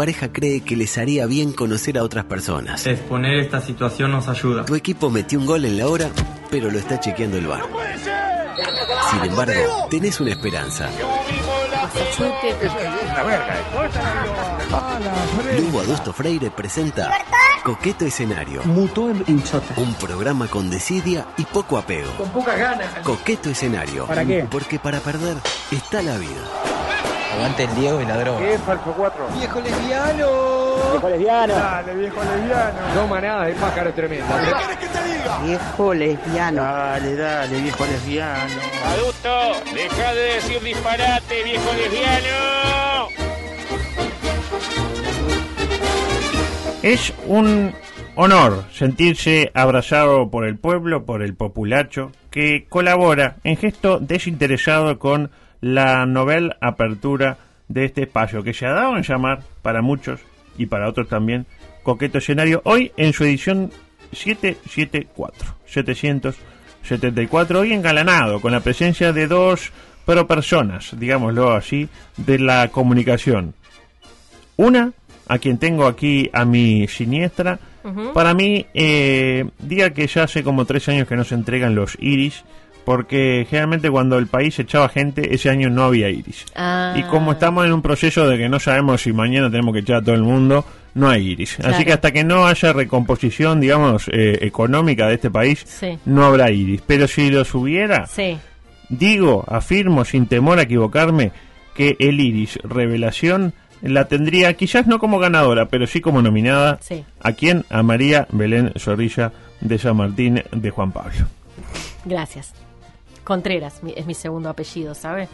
Pareja cree que les haría bien conocer a otras personas. Exponer esta situación nos ayuda. Tu equipo metió un gol en la hora, pero lo está chequeando el bar. Sin embargo, tenés una esperanza. Lugo Adusto Freire presenta Coqueto Escenario. Mutó en hinchota. Un programa con desidia y poco apego. Con pocas ganas. Coqueto Escenario. ¿Para qué? Porque para perder está la vida. Aguante el Diego y la droga. ¿Qué es falso 4? ¡Viejo lesbiano! Viejo lesbiano. Dale, viejo lesbiano. No manada de pájaro tremendo. Viejo lesbiano. Dale, dale, viejo lesbiano. Adulto, deja de decir disparate, viejo lesbiano. Es un honor sentirse abrazado por el pueblo, por el populacho, que colabora en gesto desinteresado con la novel apertura de este espacio, que se ha dado en llamar para muchos y para otros también Coqueto Escenario, hoy en su edición 774, 774, hoy engalanado con la presencia de dos pero personas, digámoslo así, de la comunicación. Una, a quien tengo aquí a mi siniestra, para mí, eh, diga que ya hace como tres años que no se entregan los iris, porque generalmente cuando el país echaba gente, ese año no había iris. Ah. Y como estamos en un proceso de que no sabemos si mañana tenemos que echar a todo el mundo, no hay iris. Así que hasta que no haya recomposición, digamos, eh, económica de este país, Sí. no habrá iris. Pero si los hubiera, Sí. digo, afirmo sin temor a equivocarme, que el iris revelación la tendría quizás no como ganadora, pero sí como nominada. Sí. ¿A quién? A María Belén Zorrilla de San Martín de Juan Pablo. Gracias. Contreras mi- es mi segundo apellido, ¿sabe?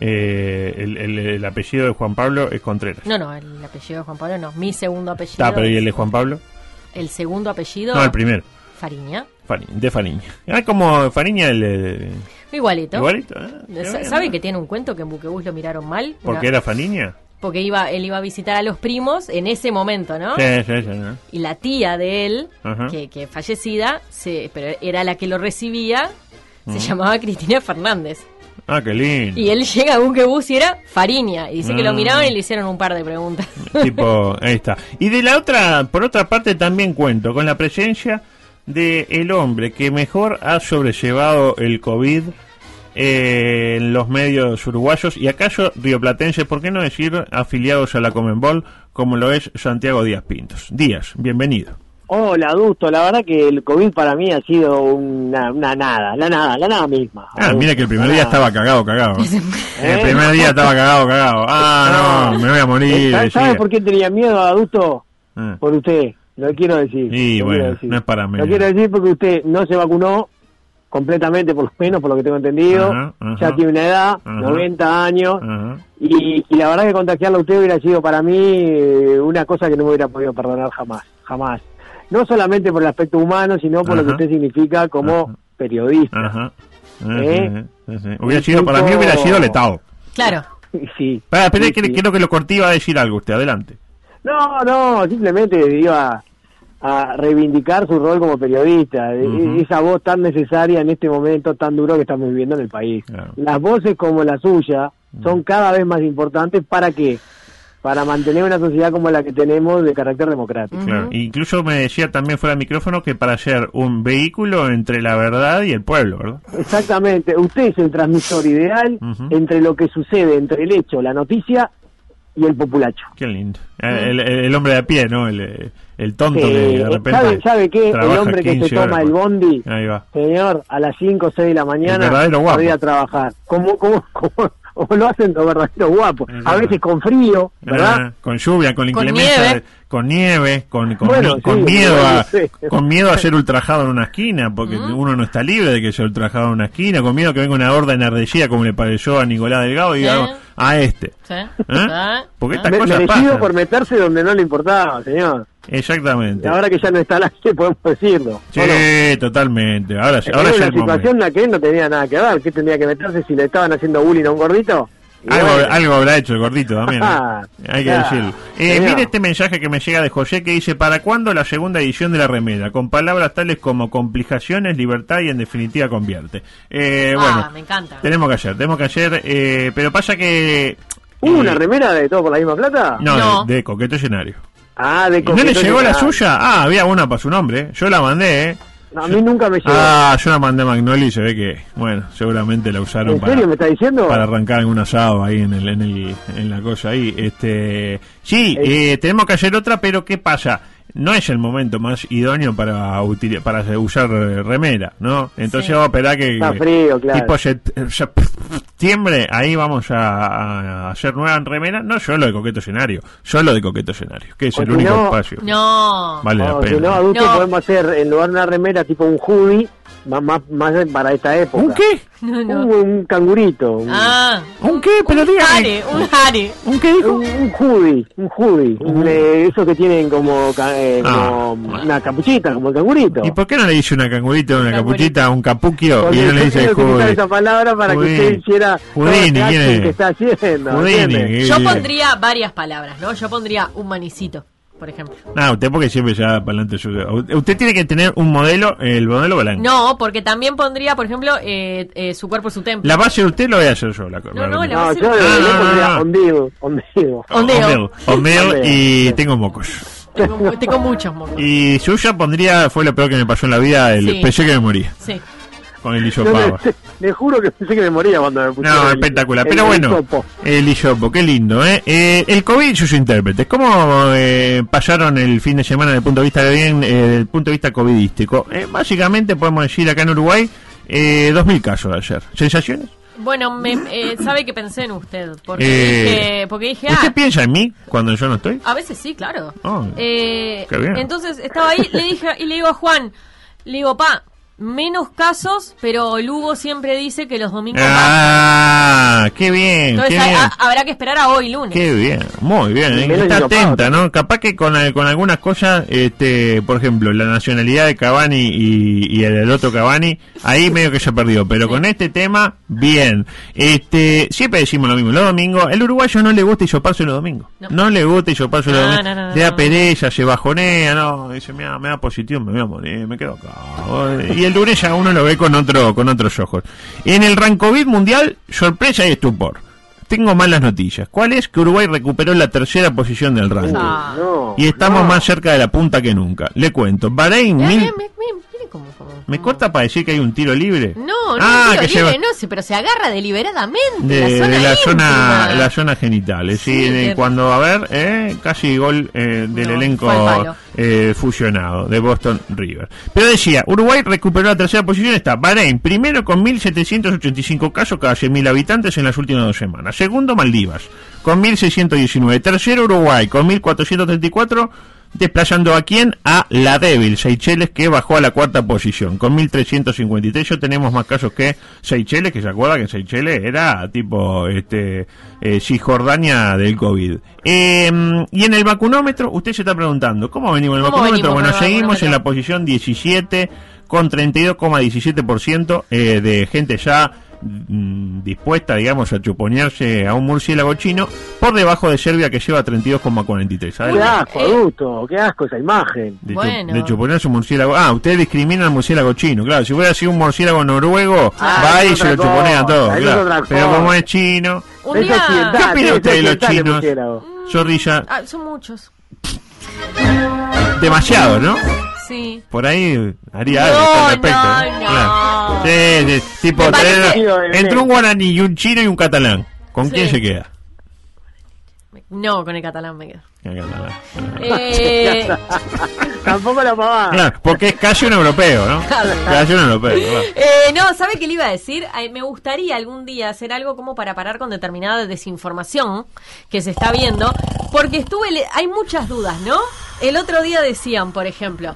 Eh, el, el- el apellido de Juan Pablo es Contreras. No, no, el apellido de Juan Pablo no. Mi segundo apellido. Ah, pero ¿y el de Juan Pablo? El segundo apellido. No, el primero. Fariña. Fari- de Fariña. Ah, como Fariña el... Igualito. Igualito, ah, qué Sa- bien, ¿Sabe que tiene un cuento que en Buquebús lo miraron mal? ¿Porque Una- era Fariña? Porque iba, él iba a visitar a los primos en ese momento, ¿no? Sí, sí, sí. ¿no? Y la tía de él, Ajá. que, que fallecida, se, pero era la que lo recibía, se Mm. llamaba Cristina Fernández. Ah, qué lindo. Y él llega a Buquebús y era Fariña. Y dice que lo Mm. miraban y le hicieron un par de preguntas. tipo, ahí está. Y de la otra, por otra parte también cuento con la presencia de el hombre que mejor ha sobrellevado el COVID eh, en los medios uruguayos y acaso rioplatenses, ¿por qué no decir afiliados a la Comenbol como lo es Santiago Díaz Pintos? Díaz, bienvenido. Hola, adusto. La verdad que el COVID para mí ha sido una, una nada, la nada, la nada misma. Ah, mira que el primer día estaba cagado, cagado. El primer día estaba cagado, cagado. Ah, no, me voy a morir. ¿Sabe, sabe decía. por qué tenía miedo, adusto? Ah. Por usted. Lo quiero decir. Y lo bueno, decir. no es para Lo menos. quiero decir porque usted no se vacunó completamente, por lo menos, por lo que tengo entendido. Ajá, ajá. ya tiene una edad, Ajá. 90 años. Y, y la verdad que contagiarlo a usted hubiera sido para mí eh, una cosa que no me hubiera podido perdonar jamás, jamás. No solamente por el aspecto humano, sino por lo que usted significa como periodista. Ajá. ¿Eh? Sí, sí, sí. Hubiera sido, para mí hubiera sido letal. Claro. Sí. Espera, Sí, que- sí. creo que lo corté iba a decir algo usted, adelante. No, no, simplemente iba a reivindicar su rol como periodista, e- Ujú. esa voz tan necesaria en este momento tan duro que estamos viviendo en el país. Claro. Las voces como la suya son cada vez más importantes para qué? Para mantener una sociedad como la que tenemos de carácter democrático. Claro. Incluso me decía también fuera de micrófono que para ser un vehículo entre la verdad y el pueblo, ¿verdad? Exactamente, usted es el transmisor ideal entre lo que sucede entre el hecho, la noticia y el populacho. Qué lindo. Eh, El, el- el hombre de a pie, ¿no? El, el tonto que Eh, de repente. ¿sabe, ¿Sabe qué? El hombre que se 15 horas, toma el bondi, Ahí va. señor, a las 5 o 6 de la mañana, El verdadero guapo. para ir a trabajar. ¿Cómo, cómo, cómo, cómo lo hacen los verdaderos guapos? A veces con frío, ¿verdad? Ah, con lluvia, con Con inclemencia, con nieve, con, con, Bueno, mi- con sí, miedo a sí. con miedo a ser ultrajado en una esquina, porque uno no está libre de que sea ultrajado en una esquina, con miedo que venga una horda enardecida como le pareció a Nicolás Delgado y diga, ¿Eh? "No, a este. ¿Sí? ¿Eh? Porque estas Me- cosas merecido pasan. por meterse donde no le importaba, señor. Exactamente. Y ahora que ya no está al aire podemos decirlo. Sí, totalmente. Ahora, ahora ya momento. situación en la que él no tenía nada que ver. ¿Qué tendría que meterse si le estaban haciendo bullying a un gordito? Algo, bueno, algo habrá hecho el gordito también. ¿eh? Ah, Hay que claro. decirlo. Eh, mire este mensaje que me llega de José que dice: ¿Para cuándo la segunda edición de la remera? Con palabras tales como complicaciones, libertad y en definitiva convierte. Eh, Ah, bueno, me encanta. tenemos que hacer, tenemos que hacer. eh, pero pasa que. ¿Hubo eh, una remera de todo por la misma plata? No, No. De, de coqueto escenario. Ah, de ¿Y ¿No le llegó la suya? Ah, había una para su nombre. Yo la mandé, ¿eh? A mí nunca me llegó. Ah, yo la mandé a Magnoli y se ve que, bueno, seguramente la usaron ¿En para, serio me está diciendo? para arrancar algún asado ahí en, el, en, el, en la cosa ahí. Este, sí, Eh. eh, tenemos que hacer otra, pero ¿qué pasa? No es el momento más idóneo para util- para usar remera, ¿no? Entonces Sí. vamos a esperar que... Está frío, claro. Tipo septiembre, ahí vamos a, a hacer nuevas remeras, no solo de coqueto escenario, solo de coqueto escenario, que es O el si único no- espacio. No. Vale la No, pena. si no, adulto, No. podemos hacer en lugar de una remera tipo un hoodie, más, más, más para esta época. ¿Un qué? No, Un, no. un cangurito. Un, Ah. ¿Un qué? Pero un dígame. jare, un jare. ¿Un qué dijo? un, un hoodie, un hoodie. Un, eh, esos que tienen como, eh, Ah. como una capuchita, como el cangurito. ¿Y por qué no le dice una cangurita, una Cangurito. capuchita, un capuquio Porque y no le yo dice quiero utilizar Judy? esa palabra para Houdini. que usted hiciera todo Houdini, ¿quién acting es? que está haciendo. Houdini, ¿entiende? ¿qué? Yo bien. pondría varias palabras, ¿no? Yo pondría un manicito, por ejemplo. No, usted porque siempre ya para adelante. Usted tiene que tener un modelo, el modelo blanco. No, porque también pondría, por ejemplo, eh, eh, su cuerpo, su templo. La base de usted lo voy a hacer yo. La, No, no, la No, base yo no. de le ah, pondría ah. ondido, ondido. Ondeo. Omel, Ondeo. y tengo mocos. Tengo, tengo muchos mocos. Y suya pondría, fue lo peor que me pasó en la vida, el Sí. pensé que me moría Sí. Con el le, le juro que pensé que me moría cuando me pusieron No, el- espectacular. el Pero bueno, el hisopo, qué lindo, ¿eh? Eh, El COVID y sus intérpretes. ¿Cómo eh, pasaron el fin de semana desde el punto de vista de bien, eh, desde el punto de vista covidístico? Eh, básicamente podemos decir acá en Uruguay, eh, 2.000 casos de ayer. ¿Sensaciones? Bueno, me, eh, sabe que pensé en usted. Porque Eh, dije, porque dije ¿Usted ah, piensa en mí cuando yo no estoy? a veces sí, claro. Oh, Eh, qué bien. Entonces estaba ahí, le dije, y le digo a Juan, le digo, pa, menos casos, pero Lugo siempre dice que los domingos más. Ah, qué bien, Entonces qué a- bien. a- habrá que esperar a hoy lunes. Qué bien, muy bien, ¿eh? está atenta, ¿no? Capaz que con, eh, con algunas cosas, este, por ejemplo, la nacionalidad de Cavani y, y el del otro Cavani, ahí medio que se perdió, pero con este tema, bien. Este, siempre decimos lo mismo, los domingos, el uruguayo no le gusta hisoparse los domingos, no, No. le gusta hisoparse los No, domingos, no, no, le da no. pereza, se bajonea, no, dice, me da, me da positivo, me voy a morir, me quedo acá. Y el lunes ya uno lo ve con otro, con otros ojos. En el Rancovid Mundial, sorpresa y estupor. Tengo malas noticias. ¿Cuál es? Que Uruguay recuperó la tercera posición del ranking. No, Y estamos no. más cerca de la punta que nunca. Le cuento. Bahrein, Eh, mil- cómo- cómo- ¿me corta para decir que hay un tiro libre? No, no, Ah, tiro que libre, no sé, pero se agarra deliberadamente. de, la zona de la zona íntima. la zona genitales sí, Sí, de de- cuando a ver eh, casi gol eh, del No, elenco eh, fusionado de Boston River pero decía Uruguay recuperó la tercera posición está Bahrein primero con 1.785 casos cada 100.000 habitantes en las últimas dos semanas segundo Maldivas con 1.619 tercero Uruguay con 1.434 desplazando a quién? A la débil Seychelles que bajó a la cuarta posición con 1353 yo tenemos más casos que Seychelles que se acuerda que Seychelles era tipo este eh, Cisjordania del COVID Eh, y en el vacunómetro usted se está preguntando ¿cómo venimos en el ¿Cómo vacunómetro? bueno seguimos en la posición 17 con 32,17% eh, de gente ya dispuesta, digamos, a chuponearse a un murciélago chino, por debajo de Serbia que lleva 32,43. ¿sabe? Qué asco, eh. adulto, qué asco esa imagen. De, chu- Bueno. de chuponearse un murciélago. Ah, usted discrimina al murciélago chino, claro. Si hubiera sido un murciélago noruego, Ah, va y se lo otra chuponea cosa, todo, claro. Pero como es chino, día... ¿Qué opina es usted de los chinos? zorrilla, Ah, son muchos. Demasiado, ¿no? Sí. Por ahí haría No, algo al respecto. no, no. Claro. Sí, sí, tipo, parece- entre un guaraní y un chino y un catalán. ¿Con Sí. quién se queda? No, con el catalán me quedo. El catalán. Eh, Tampoco la pavada. Claro, porque es casi un europeo, ¿no? Casi un europeo, claro. eh, no, ¿sabe qué le iba a decir? Me gustaría algún día hacer algo como para parar con determinada desinformación que se está viendo, porque estuve, le- hay muchas dudas, ¿no? El otro día decían, por ejemplo,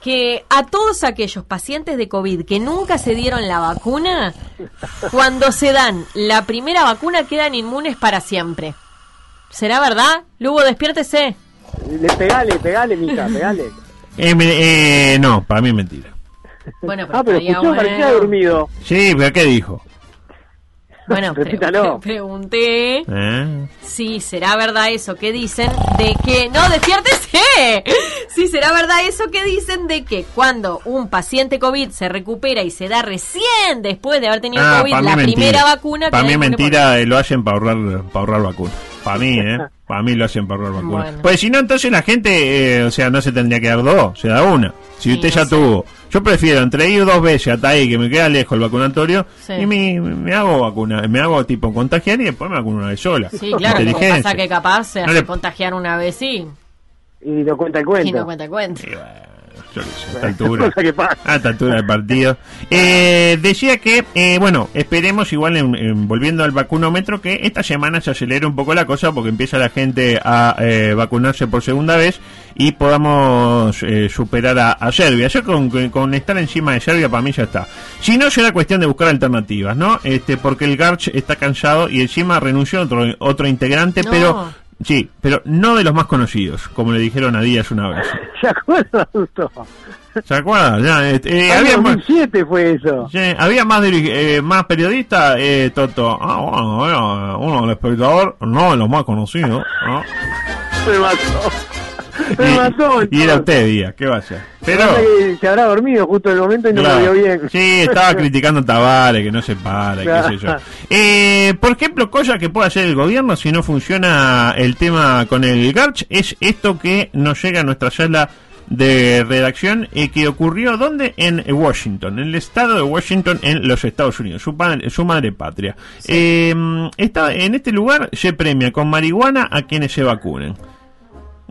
que a todos aquellos pacientes de COVID que nunca se dieron la vacuna, cuando se dan la primera vacuna quedan inmunes para siempre. ¿Será verdad? Lugo, despiértese. Le pegale, pegale, Mica, pegale. Eh, me- eh, no, para mí es mentira. Bueno, pero, Ah, pero escuchó, parecía dormido. Sí, pero ¿qué dijo? Bueno, pre- Repítalo. pre- pregunté ¿Eh? si será verdad eso que dicen de que... ¡No, despiértese! Si será verdad eso que dicen de que cuando un paciente COVID se recupera y se da recién después de haber tenido Ah, COVID la mentira. primera vacuna... Para mí es mentira, eh, lo hacen para ahorrar, para ahorrar vacunas. Para mí, ¿eh? Para mí lo hacen para ahorrar vacunas. Bueno. Pues si no, entonces la gente, eh, o sea, no se tendría que dar dos, se da una. Si Sí, usted no ya sé. tuvo. Yo prefiero entre ir dos veces hasta ahí, que me queda lejos el vacunatorio, Sí. y me, me hago vacuna, me hago tipo contagiar y después me vacuno una vez sola. Sí, claro, lo que pasa que capaz se No hace le- contagiar una vez sí Y no cuenta el y cuento. no cuenta cuenta. Y bueno, yo qué altura. Que pasa. Del partido. Eh, decía que, eh, bueno, esperemos igual, en, en- volviendo al vacunómetro, que esta semana se acelere un poco la cosa porque empieza la gente a eh, vacunarse por segunda vez y podamos eh, superar a, a Serbia. Yo con, con- con estar encima de Serbia para mí ya está. Si no, será cuestión de buscar alternativas, ¿no? Este, porque el Garch está cansado y encima renunció otro, otro integrante, No. pero... Sí, pero no de los más conocidos, como le dijeron a Díaz una vez. ¿Se Augusto? ¿Se acuerdan? Ya, este, eh, En había, más, 2007 fue eso. había más, eh, más periodistas, eh, Toto. Ah, bueno, era uno del espectador, no de los más conocidos. ¿no? Me mató. Me mató. Y, era usted, Díaz, ¿qué va a hacer? Pero. Que se habrá dormido justo en el momento y no Claro. me vio bien. Sí, estaba criticando a Tavares, que no se para, y qué sé yo. Claro. Eh, por ejemplo, cosa que puede hacer el gobierno si no funciona el tema con el Garch, es esto que nos llega a nuestra sala de redacción y que ocurrió ¿dónde? En Washington, en el estado de Washington en los Estados Unidos, su, padre- su madre patria. Eh, está, en este lugar se premia con marihuana a quienes se vacunen.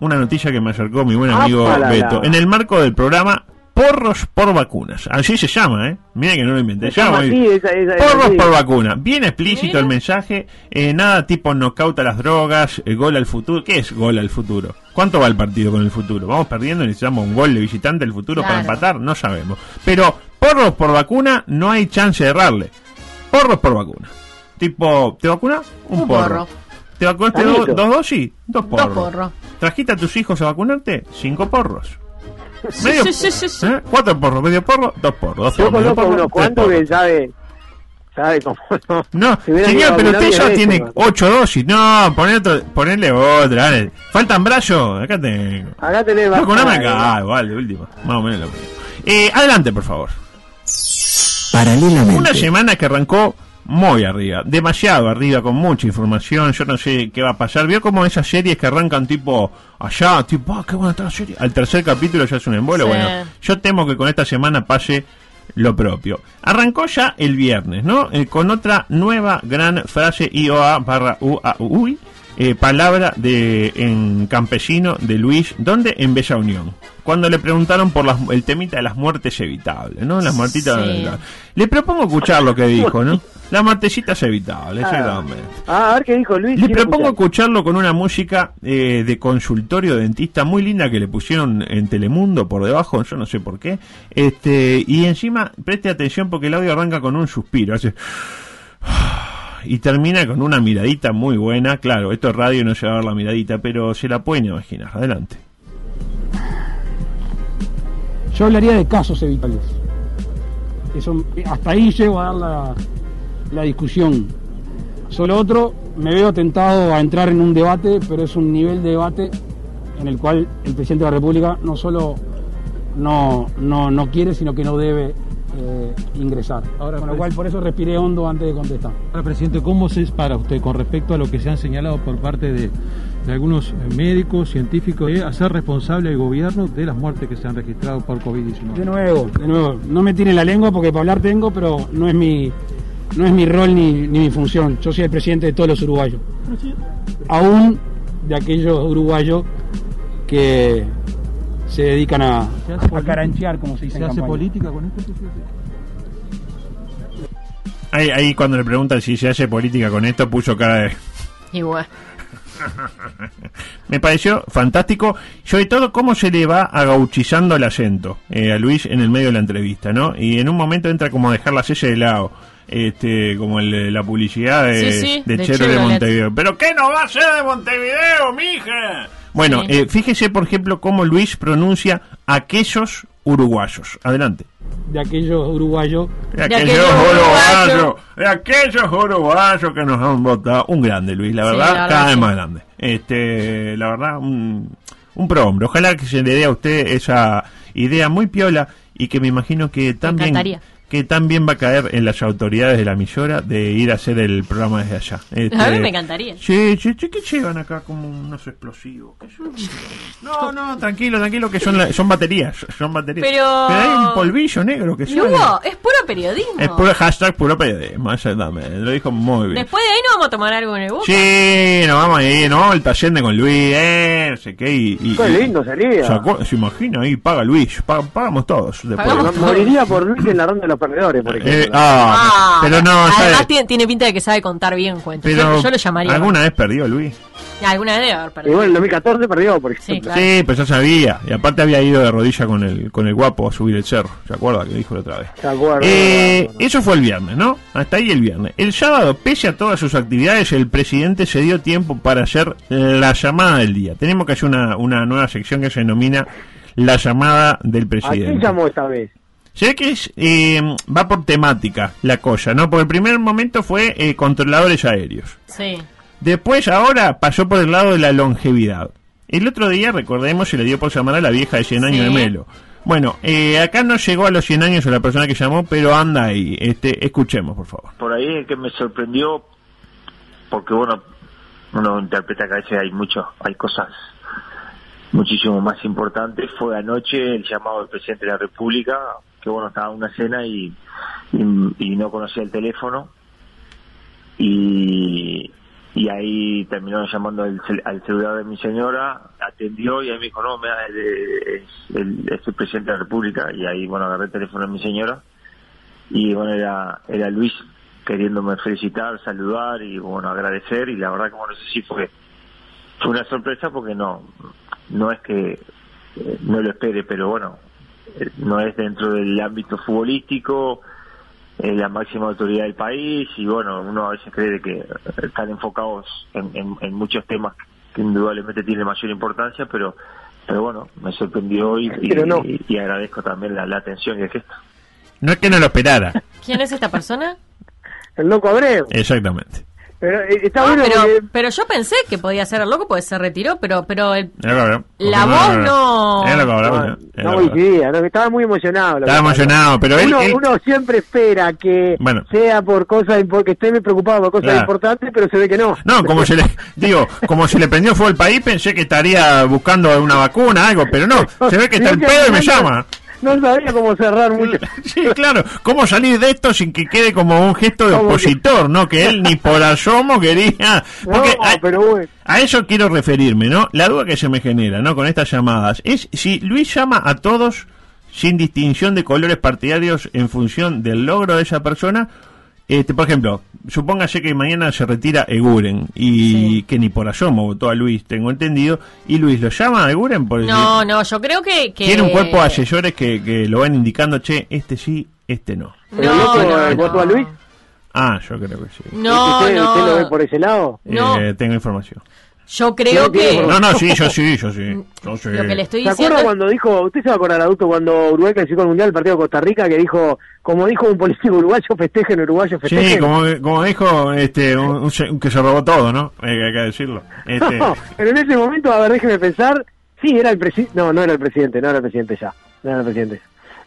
Una noticia que me acercó mi buen amigo ¡Apalala! Beto. En el marco del programa Porros por Vacunas. Así se llama, ¿eh? Mira que no lo inventé. Se llama Llama- así, esa- esa- esa- Porros por vacuna. Bien explícito Mira. el mensaje. eh, nada tipo knockout a las drogas, eh, gol al futuro. ¿Qué es gol al futuro? ¿Cuánto va el partido con el futuro? ¿Vamos perdiendo y necesitamos un gol de visitante del futuro para empatar? No sabemos. Pero porros por vacuna no hay chance de errarle. Porros por vacuna. Tipo, ¿te vacuna? Un, Un porro. porro. ¿Te vacunaste do- dos dosis? Dos porros. Dos porros. ¿Trajiste a tus hijos a vacunarte? Cinco porros. Sí, Medio- sí, sí, sí, sí. ¿Eh? Cuatro porros, medio porro, dos porros. Dos Yo porros, conozco tres cuantos que sabe, sabe cómo no. No, ido señor, pero usted ya tiene veces. ocho dosis. No, poné otro, ponerle otra. dale. ¿Faltan brazos? Acá tengo. Acá tenés Vacuname acá, igual, de última. Más o menos lo mismo. Eh, adelante, por favor. Paralelamente. Una semana que arrancó muy arriba, demasiado arriba, con mucha información. Yo no sé qué va a pasar. Vio como esas series que arrancan tipo allá, tipo, ah, qué buena está la serie. Al tercer capítulo ya es un embolo. Sí. Bueno, yo temo que con esta semana pase lo propio. Arrancó ya el viernes, ¿no? Eh, con otra nueva gran frase IOA barra UAUI. eh, palabra de en campesino de Luis, ¿dónde? En Bella Unión. Cuando le preguntaron por las- el temita de las muertes evitables, ¿no? Las muertitas. Sí. Le propongo escuchar lo que dijo, ¿no? Las muertecitas evitables, exactamente. Ah, a ver qué dijo Luis. Le propongo escuchar. escucharlo con una música eh, de consultorio dentista muy linda que le pusieron en Telemundo por debajo, yo no sé por qué. Este, y encima, preste atención porque el audio arranca con un suspiro, hace y termina con una miradita muy buena. Claro, esto es radio y no se va a ver la miradita, pero se la pueden imaginar. Adelante. Yo hablaría de casos evitables. Eso, hasta ahí llego a dar la, la discusión. Solo otro, me veo tentado a entrar en un debate, pero es un nivel de debate en el cual el presidente de la República no solo no, no, no quiere, sino que no debe eh, ingresar. Ahora, Con lo pues- cual, por eso respiré hondo antes de contestar. Ahora, presidente, ¿cómo se para usted con respecto a lo que se han señalado por parte de, de algunos eh, médicos, científicos, de hacer responsable al gobierno de las muertes que se han registrado por De COVID-19? nuevo, de nuevo, no me tiren la lengua porque para hablar tengo, pero no es mi, no es mi rol ni, ni mi función. Yo soy el presidente de todos los uruguayos. Aún de aquellos uruguayos que se dedican a, ¿Se hace a caranchear, como se dice ¿Se en hace campaña. política con esto, presidente? Ahí, ahí cuando le preguntan si se hace política con esto, puso cara de... Igual. Me pareció fantástico, sobre todo cómo se le va agauchizando el acento eh, a Luis en el medio de la entrevista, ¿no? Y en un momento entra como a dejar la silla de lado, este, como el la publicidad de, Sí, sí, de de Chero de. Montevideo. ¿Pero qué no va a ser de Montevideo, mija? Bueno, Sí. eh, fíjese, por ejemplo, cómo Luis pronuncia aquellos uruguayos. Adelante. De aquellos uruguayos. De aquellos uruguayos, de aquellos uruguayos que nos han votado. Un grande, Luis, la Sí, verdad, la verdad cada vez más grande. Este, la verdad, un, un pro hombre. Ojalá que se le dé a usted esa idea muy piola y que me imagino que también encantaría. Que también va a caer en las autoridades de la emisora de ir a hacer el programa desde allá. Este, A mí me encantaría. Sí, sí, sí, que llevan acá como unos explosivos. ¿Qué? No, no, tranquilo, tranquilo, que son, la- son baterías. Son baterías. Pero- hay un polvillo negro que suena. Lugo, es puro periodismo. Es puro hashtag puro periodismo, exactamente. Lo dijo muy bien. Después de ahí nos vamos a tomar algo en el bus. Sí, nos vamos a ir, ¿no? El taller de con Luis, eh, no sé qué. Y, y- Qué y- lindo sería. ¿Se, imagina ahí? Paga Luis, pa- pagamos todos. Después. Pagamos No, Moriría por Luis en la ronda de los perdedores, por ejemplo. Eh, ah, Ah, pero no, Además ¿sabe? tiene, tiene pinta de que sabe contar bien cuentos. Pero yo, yo lo llamaría. ¿Alguna vez perdió Luis? Alguna vez debe haber perdido. bueno, en 2014 perdió, por Sí, ejemplo. claro. Sí, pues ya sabía. Y aparte había ido de rodilla con el, con el guapo a subir el cerro. ¿Se acuerda que dijo la otra vez? ¿Se acuerda? Eh, eso fue el viernes, ¿no? Hasta ahí el viernes. El sábado, pese a todas sus actividades, el presidente se dio tiempo para hacer la llamada del día. Tenemos que hacer una, una nueva sección que se denomina la llamada del ¿A quién presidente. llamó esta vez? Se ve que es, eh, va por temática la cosa, ¿no? Porque el primer momento fue eh, controladores aéreos. Sí. Después, ahora, pasó por el lado de la longevidad. El otro día, recordemos, se le dio por llamar a la vieja de 100 años Sí. de Melo. Bueno, eh, acá no llegó a los 100 años la persona que llamó, pero anda ahí. Este, escuchemos, por favor. por ahí es que me sorprendió porque bueno uno interpreta que a veces hay mucho hay cosas muchísimo más importantes fue anoche el llamado del presidente de la república que bueno estaba en una cena y, y, no conocía el teléfono y ahí terminó llamando al, al celular de mi señora atendió y ahí me dijo no me es, el, es el presidente de la república y ahí bueno agarré el teléfono de mi señora y bueno era era Luis queriéndome felicitar saludar y bueno agradecer y la verdad que bueno eso sí fue fue una sorpresa porque no no es que eh, no lo espere pero bueno no es dentro del ámbito futbolístico eh, la máxima autoridad del país y bueno uno a veces cree de que eh, están enfocados en, en- en muchos temas que indudablemente tienen mayor importancia pero pero bueno me sorprendió y, y- Pero no. y- y agradezco también la, la atención y el gesto No es que no lo esperara. ¿Quién es esta persona? El loco Abreu. Exactamente. Pero eh, está Ah, bueno pero, porque- pero yo pensé que podía ser el loco porque se retiró, pero pero el- que. La voz no- que No, no que coincidía, no, estaba muy emocionado. lo Estaba que emocionado, pero él- uno, él- uno siempre espera que Bueno. sea por cosas porque esté muy preocupado por cosas Claro. importantes, pero se ve que no. No, como se le, digo, como se le prendió fuego el país, pensé que estaría buscando una vacuna, algo, pero no, se ve que está el pedo y me llama. No sabía cómo cerrar mucho. Sí, claro, cómo salir de esto sin que quede como un gesto de opositor, ¿no? Que él ni por asomo quería. No, Porque a, pero bueno. a eso quiero referirme, ¿no? La duda que se me genera, ¿no? Con estas llamadas es si Luis llama a todos sin distinción de colores partidarios en función del logro de esa persona. Este, por ejemplo, supóngase que mañana se retira Eguren y que ni por asomo votó a Luis, tengo entendido, y Luis lo llama a Eguren por no, no, yo creo que, que tiene un cuerpo de asesores que, que lo van indicando, che, este sí, este no. Pero No, loco, no, eh, no. ¿votó a Luis? Ah, yo creo que sí. No, ¿Usted, no. usted lo ve por ese lado? No. Eh, tengo información. Yo creo que No, no, sí, yo sí, yo sí. Yo sí. lo que le estoy ¿Se diciendo acuerda es- cuando dijo, usted se va a acordar adulto cuando Uruguay clasificó al Mundial el partido de Costa Rica que dijo, como dijo un político uruguayo, festejen, uruguayo, festejen? Sí, como, como dijo este, un, que se robó todo, ¿no? Hay que decirlo. Este, No, pero en ese momento, a ver, déjeme pensar, sí, era el presidente, no, no era el presidente, no era el presidente ya, no era el presidente.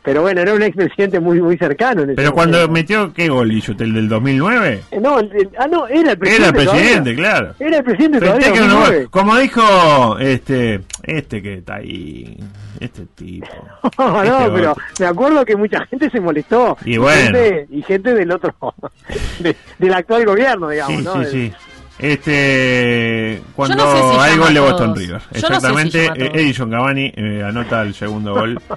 Pero bueno, era un expresidente muy muy cercano. En ese pero cuando momento. metió, ¿qué gol hizo? ¿El del 2009? Eh, No, el- el- ah, no, era el presidente. Era el presidente, todavía. claro. Era el presidente todavía. Festejen un 2009. gol. Como dijo este, este que está ahí, este tipo. No, Este no, pero me acuerdo que mucha gente se molestó. Y bueno. gente, y gente del otro, de- del actual gobierno, digamos, Sí, ¿no? sí, Del- sí. Este, cuando no sé si hay gol de Boston. River. Yo no sé si Exactamente, eh, Edison Cavani eh, anota el segundo gol.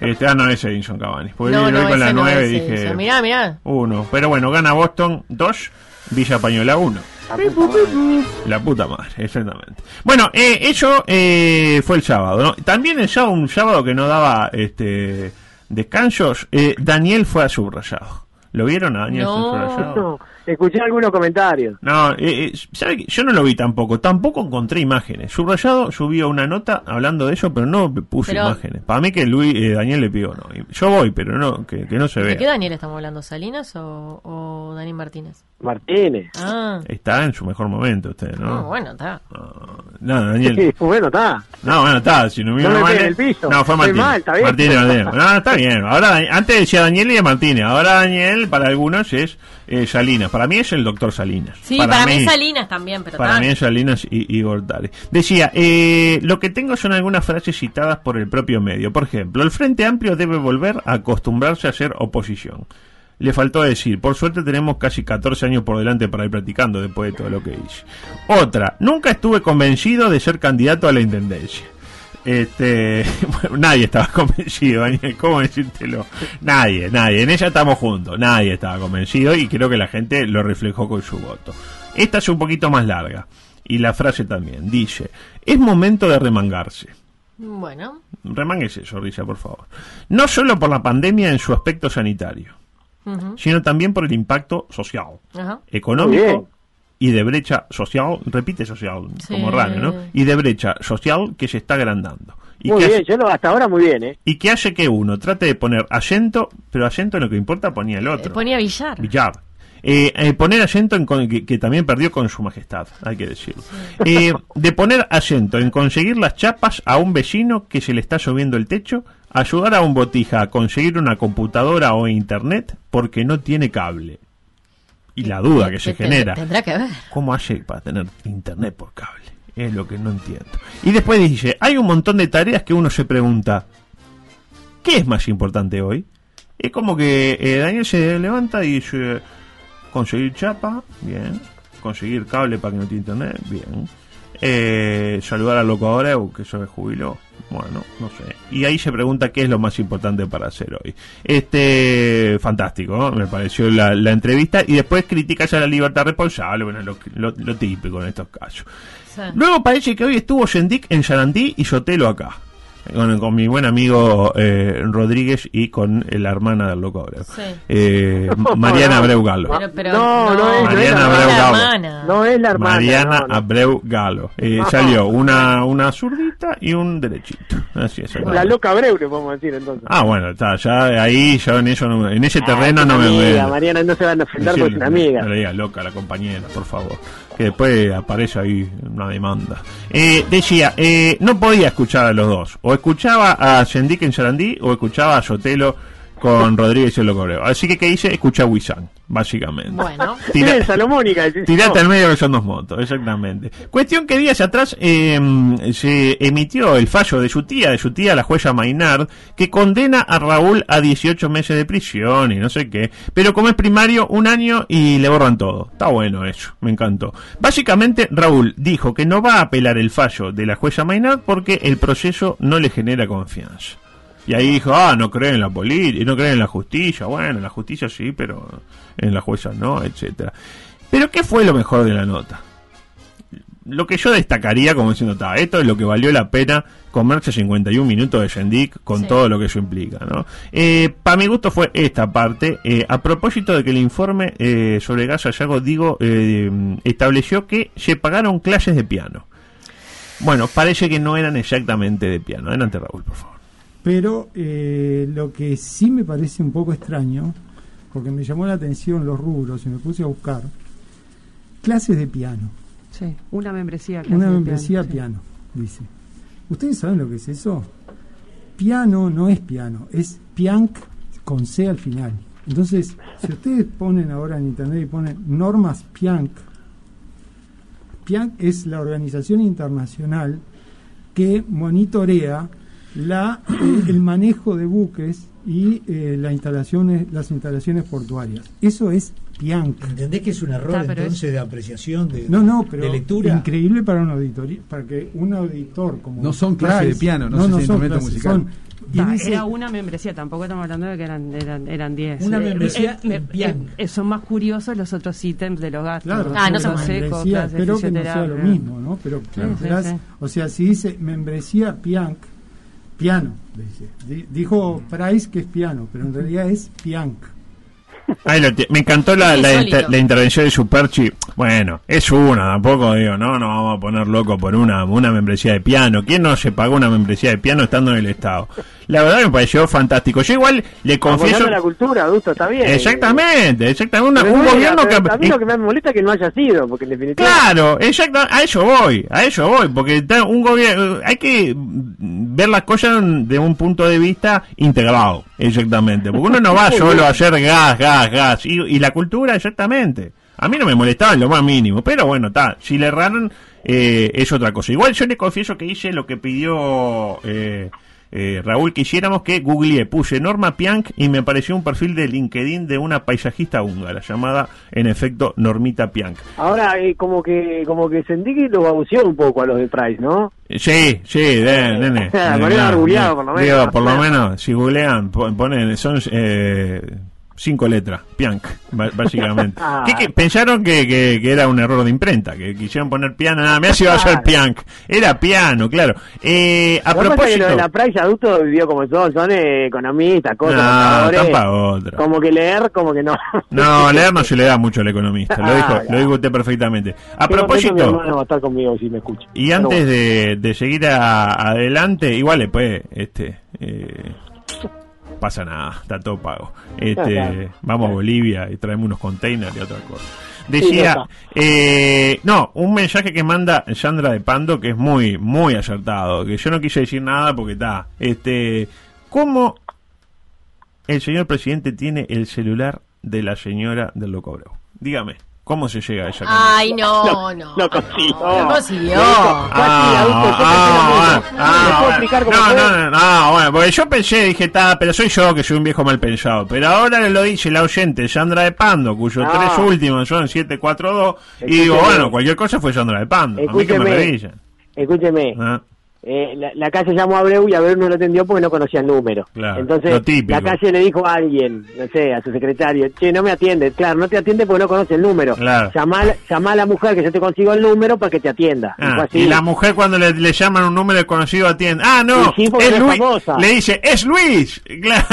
Este, ah, no, es Edison Cavani. Porque no, no, con la ese no 9 es dije ese. Mirá, mirá. uno. Pero bueno, gana Boston 2, Villa Pañola 1. La puta madre, exactamente. Bueno, eh, eso eh, fue el sábado, ¿no? También el sábado, un sábado que no daba este descansos, eh, Daniel fue a subrayado. ¿Lo vieron a Daniel No. subrayado? Escuché algunos comentarios. No, eh, eh, yo no lo vi tampoco. Tampoco encontré imágenes. Subrayado subió una nota hablando de eso, pero no puso Pero- imágenes. Para mí que Luis, eh, Daniel le pidió, no. Yo voy, pero no, que, que no se ¿De qué. Daniel estamos hablando? ¿Salinas o, o Dani Martínez? Martínez. Ah, Está en su mejor momento usted, no, ¿no? bueno, está. No, Daniel. Sí, bueno, está. No, bueno, está, si no me No el piso. No, fue Martínez. mal, está bien. Martínez, Martínez. No, está bien. Ahora, antes decía Daniel y Martínez. Ahora Daniel, para algunos, es eh, Salinas. Para mí es el doctor Salinas. Sí, para, mí, Salinas también, pero Para mí es Salinas y, y Gortari. Decía, eh, lo que tengo son algunas frases citadas por el propio medio. Por ejemplo, el Frente Amplio debe volver a acostumbrarse a ser oposición. Le faltó decir, por suerte tenemos casi 14 años por delante para ir practicando después de todo lo que hice. Otra, nunca estuve convencido de ser candidato a la intendencia. Este, bueno, nadie estaba convencido, Daniel, ¿cómo decírtelo? Nadie, nadie, en ella estamos juntos, nadie estaba convencido y creo que la gente lo reflejó con su voto. Esta es un poquito más larga y la frase también dice, es momento de remangarse. Bueno, Remanguese, Zorrilla, por favor. No solo por la pandemia en su aspecto sanitario, sino también por el impacto social, económico y de brecha social, repite social, Sí. como raro, ¿no? Y de brecha social que se está agrandando. Y Muy que bien, hace- yo lo, hasta ahora muy bien, ¿eh? y que hace que uno trate de poner acento, pero acento en lo que importa ponía el Eh, otro. Ponía Villar. Villar. Eh, eh, poner acento en con- que, que también perdió con su majestad, hay que decirlo. Eh, de poner acento en conseguir las chapas a un vecino que se le está lloviendo el techo, ayudar a un botija a conseguir una computadora o internet porque no tiene cable. Y la duda que se Te- genera. Tendrá que ver. ¿Cómo hace para tener internet por cable? Es lo que no entiendo. Y después dice, hay un montón de tareas que uno se pregunta, ¿qué es más importante hoy? Es como que eh, Daniel se levanta y dice, conseguir chapa, bien. Conseguir cable para que no tiene internet, bien. Eh, saludar al loco Abreu, que se jubiló. Bueno, no sé. Y ahí se pregunta qué es lo más importante para hacer hoy. Este, fantástico, ¿no? me pareció la, la entrevista. Y después critica ya la libertad responsable, bueno, lo, lo- lo típico en estos casos. Sí. Luego parece que hoy estuvo Sendik en Sarandí y Sotelo acá. Con, con mi buen amigo eh, Rodríguez y con la hermana del loco Abreu. Sí. Eh, Mariana Abreu Galo. Pero, pero No, no es- no es Mariana la Abreu hermana. No es la hermana. Mariana no, no. Abreu Galo. Eh, No. Salió una, una zurdita y un derechito. Así es. La loca Breu, le podemos decir entonces. Ah, bueno, está, ya ahí, yo en eso no, en ese terreno Ah, no me amiga, meto. Mariana, no se van a ofender porque es una amiga. No le diga loca la compañera, por favor. Que después aparece ahí una demanda. Eh, decía, eh, no podía escuchar a los dos. O escuchaba a Sendik en Sarandí o escuchaba a Sotelo con Rodríguez y el Locoreo. Así que, ¿qué hice? Escuché a Wisan, básicamente. Bueno, Tira- Salomónica. decís, Tirate no. al medio que son dos motos, exactamente. Cuestión que días atrás eh, se emitió el fallo de su tía, de su tía, la jueza Maynard, que condena a Raúl a 18 meses de prisión y no sé qué. Pero como es primario, un año y le borran todo. Está bueno eso, me encantó. Básicamente, Raúl dijo que no va a apelar el fallo de la jueza Maynard porque el proceso no le genera confianza. Y ahí dijo, ah, no creen en la política, no creen en la justicia. Bueno, en la justicia sí, pero en la jueza no, etcétera. Pero ¿qué fue lo mejor de la nota? Lo que yo destacaría como diciendo, "Ta, esto es lo que valió la pena comerse 51 minutos de Sendik con Sí. todo lo que eso implica, ¿no? para mi gusto fue esta parte, eh, a propósito de que el informe eh, sobre Gaza Yago, digo, eh, estableció que se pagaron clases de piano. Bueno, parece que no eran exactamente de piano. Adelante, Raúl, por favor. Pero eh, lo que sí me parece un poco extraño, porque me llamó la atención los rubros y me puse a buscar, clases de piano. Sí, una membresía. clase Una de membresía piano, piano, dice. ¿Ustedes saben lo que es eso? Piano no es piano, es pianc con C al final. Entonces, si ustedes ponen ahora en internet y ponen normas Pianc, Pianc es la organización internacional que monitorea la, eh, el manejo de buques y eh, las instalaciones, las instalaciones portuarias. Eso es Pianca. ¿Entendés que es un error Está, entonces de apreciación, de, No, no, pero de lectura? increíble para un auditoría, para que un auditor como No son clases de piano, no sé si son clases, musical. son- y Ta, dice- era una membresía, tampoco estamos hablando de que eran eran eran 10. Una Eh, membresía eh, en eh, Piang. eh, son más curiosos los otros ítems de los gastos. Claro, Ah, no se- membresía, espero que no sea lo mismo, ¿no? Pero Claro. Sí, sí, sí. o sea, si dice membresía Pianc, piano, dijo Price que es piano, pero en realidad es Pianc. Ahí lo tie- me encantó la, la, Insólito. inter- la intervención de Superchi. Bueno, es una, tampoco digo, no, no vamos a poner loco por una, una membresía de piano. ¿Quién no se pagó una membresía de piano estando en el Estado? La verdad me pareció fantástico. Yo igual le confieso... La cultura, adulto, está bien. Exactamente, exactamente. Una- un no, gobierno que... A mí lo que me molesta es que no haya sido, porque en definitiva. Claro, exacto, a eso voy, a eso voy, porque un gobierno, hay que ver las cosas de un punto de vista integrado, exactamente, porque uno no va solo a hacer gas, gas, gas, y, y la cultura, exactamente. A mí no me molestaba en lo más mínimo, pero bueno, está, si le erraron, eh, es otra cosa. Igual yo le confieso que hice lo que pidió eh, eh, Raúl que hiciéramos, que googleé, puse Norma Piank y me apareció un perfil de LinkedIn de una paisajista húngara llamada, en efecto, Normita Piank. Ahora, eh, como que como que sentí que lo babuceó un poco a los de Price, ¿no? Sí, sí, de, nene. Por lo menos. Por lo menos, si googlean, pon- ponen, son eh, cinco letras, Piank, ba- básicamente. Ah. ¿Qué, qué? pensaron que, que, que era un error de imprenta, que quisieron poner piano, nada, me hace iba a ser Piank. Era piano, claro. Eh, a que propósito... lo de la Price adulto vivió como son, son eh, economistas, cosas, No, otra. Como que leer, como que no. No, leer no se le da mucho al economista, lo Ah, dijo, claro. lo dijo usted perfectamente. A Pero propósito... Mi hermano va a estar conmigo si me escucha. Y antes bueno. de, de seguir a- adelante, igual después, este, eh, pasa nada, está todo pago. Este, claro. vamos a Bolivia y traemos unos containers y otra cosa. Decía, eh, no, un mensaje que manda Sandra de Pando que es muy, muy acertado, que yo no quise decir nada porque está, este, ¿cómo el señor presidente tiene el celular de la señora del Loco Abreu? Dígame, ¿cómo se llega a esa Ay, no, no. Lo consiguió. Lo consiguió. Ah, ah, explicar cómo no, no, no, no, bueno, porque yo pensé, dije, está, pero soy yo que soy un viejo mal pensado. Pero ahora lo dice la oyente Sandra de Pando, cuyos No. tres últimos son 742. Y Escúcheme. digo, bueno, cualquier cosa fue Sandra de Pando. A mí que me Escúcheme. Escúcheme. Ah, Eh, la, la calle llamó a Abreu y Abreu no lo atendió porque no conocía el número. Claro, Entonces, la calle le dijo a alguien, no sé, a su secretario, che, no me atiende. Claro, no te atiende porque no conoce el número. Claro. La- llama a la mujer que yo te consigo el número para que te atienda. Y ah, así. y la mujer cuando le, le llaman un número desconocido atiende. Ah, no, sí, es Luis. famosa. Le dice, es Luis. Claro.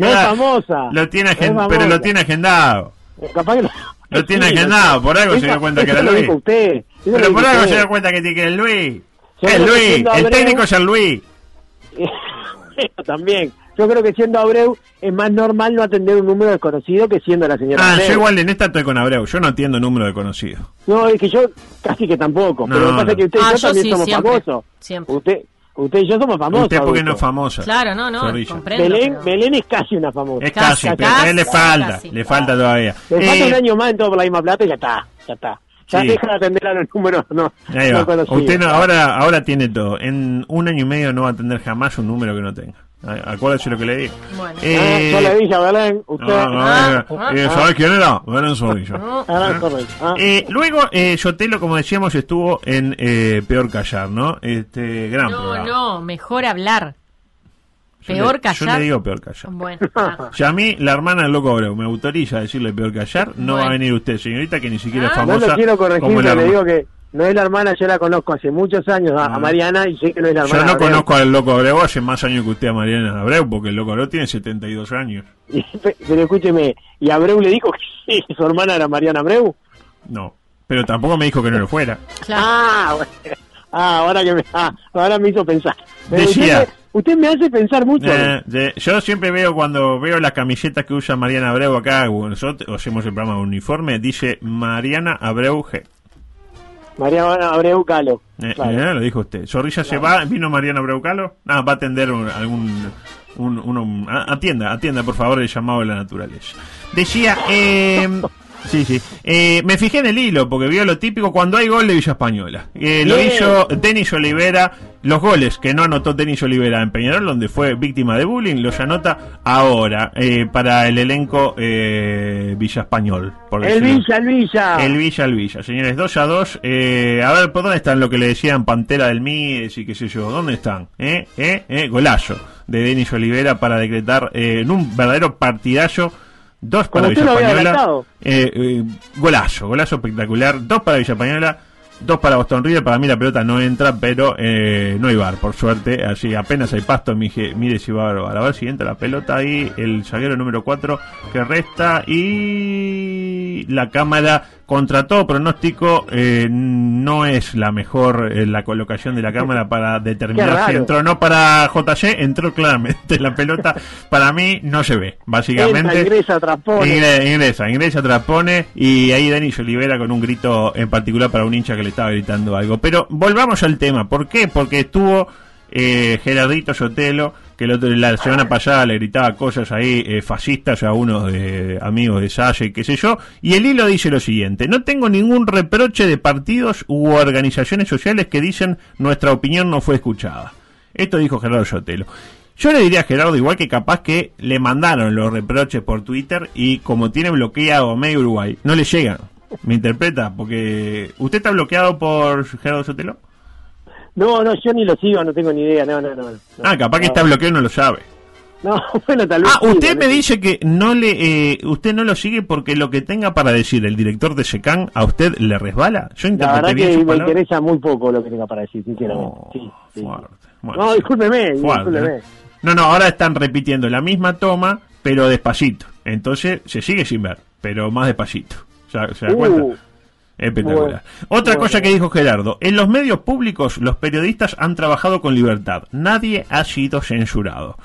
No es famosa. Lo tiene No famosa. pero lo tiene agendado. Capaz que no. Lo tiene Sí, agendado, por algo se dio cuenta que era Luis. Pero por algo se dio cuenta que tiene que Luis. Que Luis, siendo el Abreu- técnico es el Luis. También. Yo creo que siendo Abreu es más normal no atender un número desconocido que siendo la señora Ah, Abreu. yo igual en esta estoy con Abreu. Yo no atiendo número de conocido. No, es que yo casi que tampoco. No, pero lo que pasa es que usted y Ah, yo yo también sí, somos siempre. famosos. Siempre. Usted, usted y yo somos famosos. Usted porque no es famosa. Claro, no, no. Belén, pero- Belén es casi una famosa. Es casi, pero a él le falta, le falta todavía. Le falta Eh, un año más en todo por la misma plata y ya está, ya está. Ya Sí. deja de atender a los números no, ahí no va. conocidos. Usted no- ahora, ahora tiene todo. En un año y medio no va a atender jamás un número que no tenga. Ah, Acuérdese lo que le digo. Bueno. Ah, yo le dije a Belén, usted... No, no, Ah, eh, ah, eh, ah. ¿Sabes quién era? Belén. Ah. Ah. Eh, luego, eh, Sotelo, como decíamos, estuvo en eh, Peor Callar, ¿no? Este gran No, programa. no, mejor hablar. Peor callar. Yo le digo Peor Callar. Bueno, ah. Si a mí, la hermana del loco Abreu me autoriza a decirle Peor Callar, no Bueno. va a venir usted, señorita, que ni siquiera es No famosa. lo quiero corregir, le digo que no es la hermana, yo la conozco hace muchos años a, a Mariana y sé que no es la hermana. Yo no Abreu. conozco al loco Abreu hace más años que usted a Mariana Abreu, porque el loco Abreu tiene 72 años. Pero escúcheme, ¿y Abreu le dijo que su hermana era Mariana Abreu? No. Pero tampoco me dijo que no lo fuera. Ah, bueno. Ah, ahora que me, ah, ahora me hizo pensar. Pero Decía- Usted, me, hace pensar mucho. Eh, de- yo siempre veo cuando veo las camisetas que usa Mariana Abreu acá, o nosotros hacemos el programa uniforme, dice Mariana Abreu G. Mariana Abreu Calo. Eh, Claro. eh, lo dijo usted. Zorrilla se va, vino Mariana Abreu Calo. Ah, va a atender un- algún. Un, un- atienda, atienda por favor el llamado de la naturaleza. Decía, eh, Sí, sí. Eh, me fijé en el hilo porque vio lo típico cuando hay gol de Villa Española. Eh, lo hizo Denis Olivera. Los goles que no anotó Denis Olivera en Peñarol, donde fue víctima de bullying, los anota ahora eh, para el elenco eh, Villa Español. Por El. Villa, el Villa. El Villa, el Villa. Señores, 2 a 2. Eh, a ver, ¿por dónde están lo que le decían Pantera del Mides y qué sé yo? ¿Dónde están? ¿Eh? ¿Eh? ¿Eh? Golazo de Denis Olivera para decretar eh, en un verdadero partidazo. Dos para Como Villa usted lo había Española. adelantado. Eh, eh, golazo, golazo espectacular. Dos para Villa Española. Dos para Boston River, para mí la pelota no entra, pero eh, no hay bar, por suerte. Así apenas hay pasto, mije- mire si va. A ver si entra la pelota ahí, el zaguero número 4 que resta y la cámara contra todo pronóstico eh, no es la mejor eh, la colocación de la cámara para determinar si entró o no para JC, entró claramente la pelota, para mí no se ve, básicamente. Entra, ingresa, transpone. Ingre- Ingresa, ingresa, transpone y ahí Denis Olivera con un grito en particular para un hincha que le estaba gritando algo. Pero volvamos al tema, ¿por qué? Porque estuvo eh, Gerardito Sotelo, que el otro, la semana pasada le gritaba cosas ahí eh, fascistas a unos de, amigos de Salle qué sé yo, y el hilo dice lo siguiente, no tengo ningún reproche de partidos u organizaciones sociales que dicen nuestra opinión no fue escuchada. Esto dijo Gerardo Sotelo. Yo le diría a Gerardo, igual que capaz que le mandaron los reproches por Twitter y como tiene bloqueado medio Uruguay, no le llegan. ¿Me interpreta? Porque. ¿Usted está bloqueado por Gerardo Sotelo? No, no, yo ni lo sigo, no tengo ni idea, no, no, no. no. Ah, capaz que está bloqueado y no lo sabe. No, bueno, tal vez. Ah, usted me dice que no le, eh, usted no lo sigue porque lo que tenga para decir el director de SECAN a usted le resbala. Yo La interpreté verdad bien que me palabra. interesa muy poco lo que tenga para decir, sinceramente. Oh, sí, sí. Bueno, No, discúlpeme, Fuerte, discúlpeme. ¿no? no, ahora están repitiendo la misma toma, pero despacito. Entonces se sigue sin ver, pero más despacito. ¿Se, se da Uh, cuenta? Espectacular. bueno, Otra bueno. cosa que dijo Gerardo, en los medios públicos los periodistas han trabajado con libertad, nadie ha sido censurado.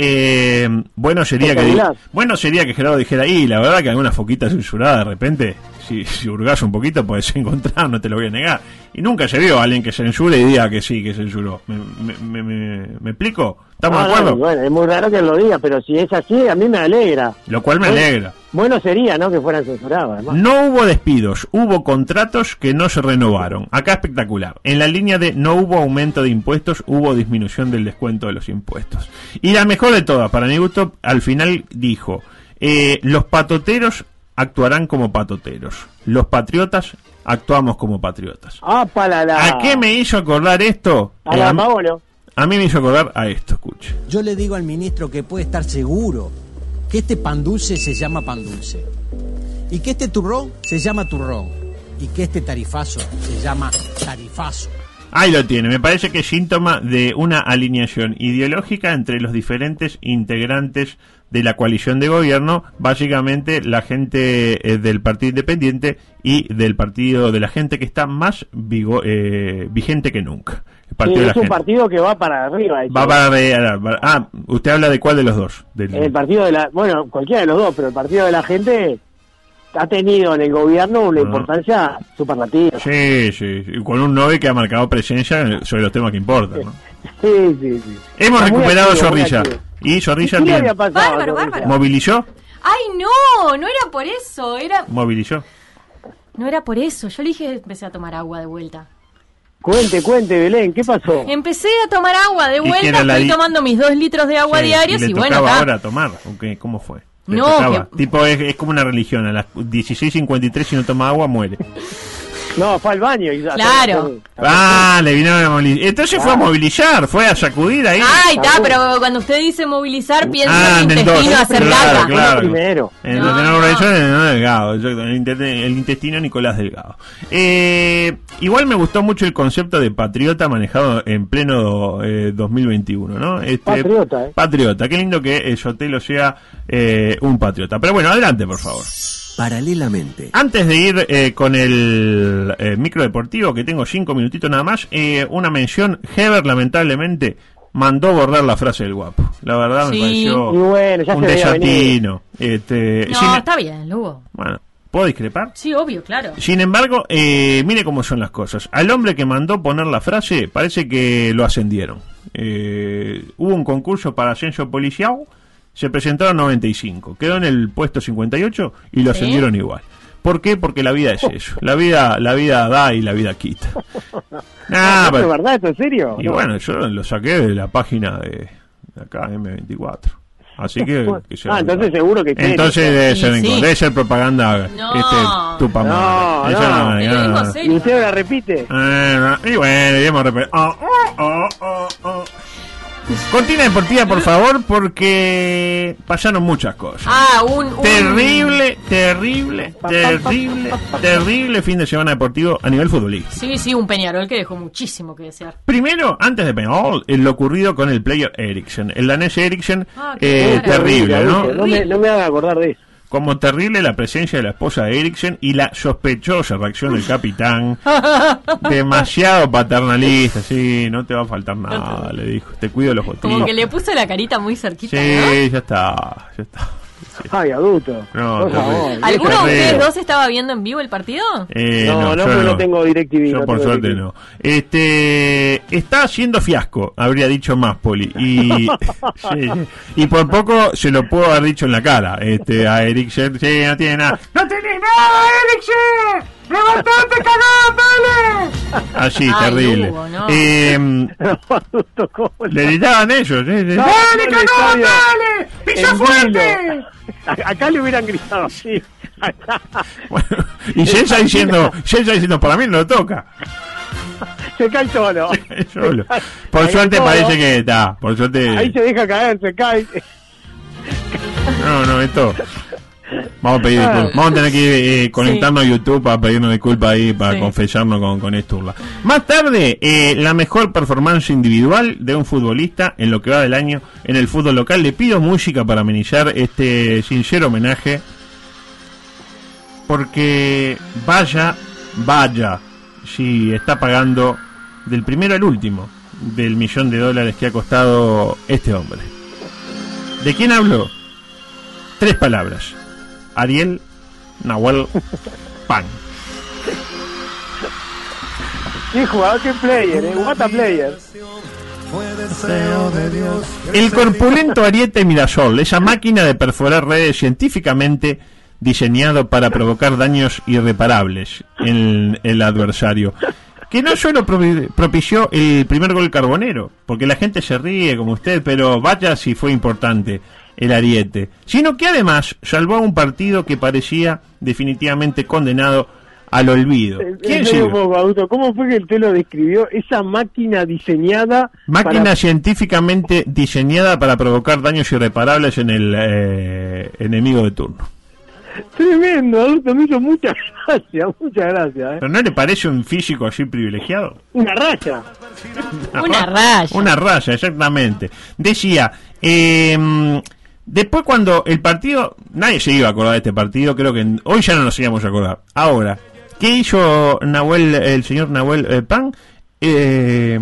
Eh, bueno sería que bueno sería que Gerardo dijera y la verdad que alguna foquita censurada de repente si, si hurgas un poquito puedes encontrar no te lo voy a negar y nunca se vio a alguien que censure y diga que sí que censuró me, me, me, me- ¿me explico estamos Ah, de acuerdo no, bueno, es muy raro que lo diga, pero si es así, a mí me alegra. lo cual me Bueno, alegra Bueno sería, ¿no? Que fueran censurados, además. No hubo despidos, hubo contratos que no se renovaron. Acá espectacular. En la línea de no hubo aumento de impuestos, hubo disminución del descuento de los impuestos. Y la mejor de todas, para mi gusto, al final dijo, eh, los patoteros actuarán como patoteros. Los patriotas actuamos como patriotas. Ah, para la. ¿A qué me hizo acordar esto? A Eh, la mí- Paolo. A mí me hizo acordar a esto, escuche. Yo le digo al ministro que puede estar seguro que este pan dulce se llama pan dulce y que este turrón se llama turrón y que este tarifazo se llama tarifazo. Ahí lo tiene, me parece que es síntoma de una alineación ideológica entre los diferentes integrantes de la coalición de gobierno, básicamente la gente eh, del Partido Independiente y del partido de la gente que está más vigo- eh, vigente que nunca. Sí, partido la es un gente. partido que va para arriba. Va para, para- Ah, usted habla de cuál de los dos. Del- El partido de la. Bueno, cualquiera de los dos, pero el partido de la gente ha tenido en el gobierno una Ah. importancia superlativa. Sí, sí, y con un Nove que ha marcado presencia sobre los temas que importan. ¿no? Sí, sí, sí. Hemos Está recuperado a activo, Zorrilla. Y Zorrilla ¿Qué le bien. había pasado? Bárbaro, bárbaro. ¿Movilizó? Ay, no, no era por eso, era ¿Movilizó? no era por eso. Yo le dije, empecé a tomar agua de vuelta. Cuente, cuente, Belén, ¿qué pasó? Empecé a tomar agua de ¿Y vuelta, estoy di- tomando mis dos litros de agua Sí, diarios y, y, le bueno, tocaba ahora tomar. ¿o qué? ¿Cómo fue? Le No, que- Tipo, es, es como una religión. A las 16.53 si no toma agua, muere. No, fue al baño. y- Claro. Ah, le vinieron a movilizar. Entonces fue a movilizar, fue a sacudir ahí. Ay, está, pero cuando usted dice movilizar, piensa Ah, en en el intestino hacer Claro, claro. primero. En No, el intestino no. organizado, en el delgado, el, inte- el intestino Nicolás Delgado. Eh, igual me gustó mucho el concepto de patriota manejado en pleno eh, 2021, ¿no? Este, Patriota, ¿eh? Patriota, qué lindo que el Sotelo sea eh, un patriota. Pero bueno, adelante, por favor. Paralelamente. Antes de ir eh, con el eh, micro deportivo, que tengo cinco minutitos nada más, eh, una mención. Heber, lamentablemente, mandó borrar la frase del guapo. La verdad Sí. me pareció bueno, ya un desatino. Este, No, sin- está bien, Lugo. bueno, ¿puedo discrepar? Sí, obvio, claro. Sin embargo, eh, mire cómo son las cosas. Al hombre que mandó poner la frase, parece que lo ascendieron. Eh, hubo un concurso para ascenso policial, se presentaron 95, quedó en el puesto 58 y lo ascendieron igual. ¿Por qué? Porque la vida es eso. La vida, la vida da y la vida quita. Nah, ¿Esto pero- ¿Es verdad? ¿Esto en serio? y No. bueno, yo lo saqué de la página de, acá, M24. Así que. que Ah, entonces seguro que tiene. Entonces debe ser, sí. debe ser propaganda No. este, Tupamara. No, no. no, no, no. ¿Y usted la repite? Eh, y bueno, debemos repetir. Oh, oh, oh, oh, oh. Cortina deportiva, por favor, porque pasaron muchas cosas. Ah, un, un- Terrible, terrible, terrible, terrible fin de semana deportivo a nivel futbolístico. Sí, sí, un Peñarol que dejó muchísimo que desear. Primero, antes de Peñarol, eh, lo ocurrido con el player Eriksen. El danés Eriksen, Ah, eh, terrible, ¿no? No me, no me haga acordar de eso. Como terrible la presencia de la esposa de Eriksen y la sospechosa reacción del capitán. Demasiado paternalista, sí, no te va a faltar nada, le dijo. Te cuido los Como botillos. que le puso la carita muy cerquita, ¿no? Sí, ya está, ya está. Ay, adulto. No, Por favor. terrible. ¿Alguno de ustedes dos estaba viendo en vivo el partido? Eh, No, no, yo porque no tengo DirecTV, Yo no por suerte DirecTV. no. Este está haciendo fiasco, habría dicho más Poli. Y, y por poco se lo puedo haber dicho en la cara. Este a Eriksen, sí, no tiene nada. ¡No tenés nada, Eriksen! ¡Levantate, cagado, dale! Así, Ay, terrible. Hugo, no. Eh, le gritaban ellos. ¿eh? ¡Dale, cagón, dale! ¡Pisa fuerte! Acá le hubieran gritado así. Y Celsa diciendo, Celsa diciendo, para mí no lo toca. Se cae solo. Solo. Por Ahí suerte todo. parece que está. Por suerte. Ahí se deja caer, se cae. No, no, esto. Vamos a pedir Ah. disculpas. Vamos a tener que eh, conectarnos a YouTube para pedirnos disculpas ahí, para Sí. confesarnos con, con Esturla. Más tarde, eh, la mejor performance individual de un futbolista en lo que va del año en el fútbol local. Le pido música para amenizar este sincero homenaje. Porque vaya, vaya, si está pagando del primero al último del millón de dólares que ha costado este hombre. ¿De quién hablo? Tres palabras. Ariel Nahuel Pan. Qué jugador, qué player, eh. What a player. El corpulento Ariete Mirasol, esa máquina de perforar redes científicamente diseñado para provocar daños irreparables en el adversario. Que no solo propi- propició el primer gol carbonero, porque la gente se ríe como usted, pero vaya si fue importante el Ariete, sino que además salvó a un partido que parecía definitivamente condenado al olvido. En ¿Quién poco, adulto. ¿Cómo fue que usted lo describió? Esa máquina diseñada. Máquina para- científicamente diseñada para provocar daños irreparables en el eh, enemigo de turno. Tremendo, adulto. Me hizo muchas gracias, muchas gracias. eh. ¿Pero no le parece un físico así privilegiado? Una raya. Una raya. Una raya, exactamente. Decía, eh, después cuando el partido, nadie se iba a acordar de este partido, creo que hoy ya no nos íbamos a acordar. Ahora, ¿qué hizo Nahuel, el señor Nahuel eh, Pan? Eh,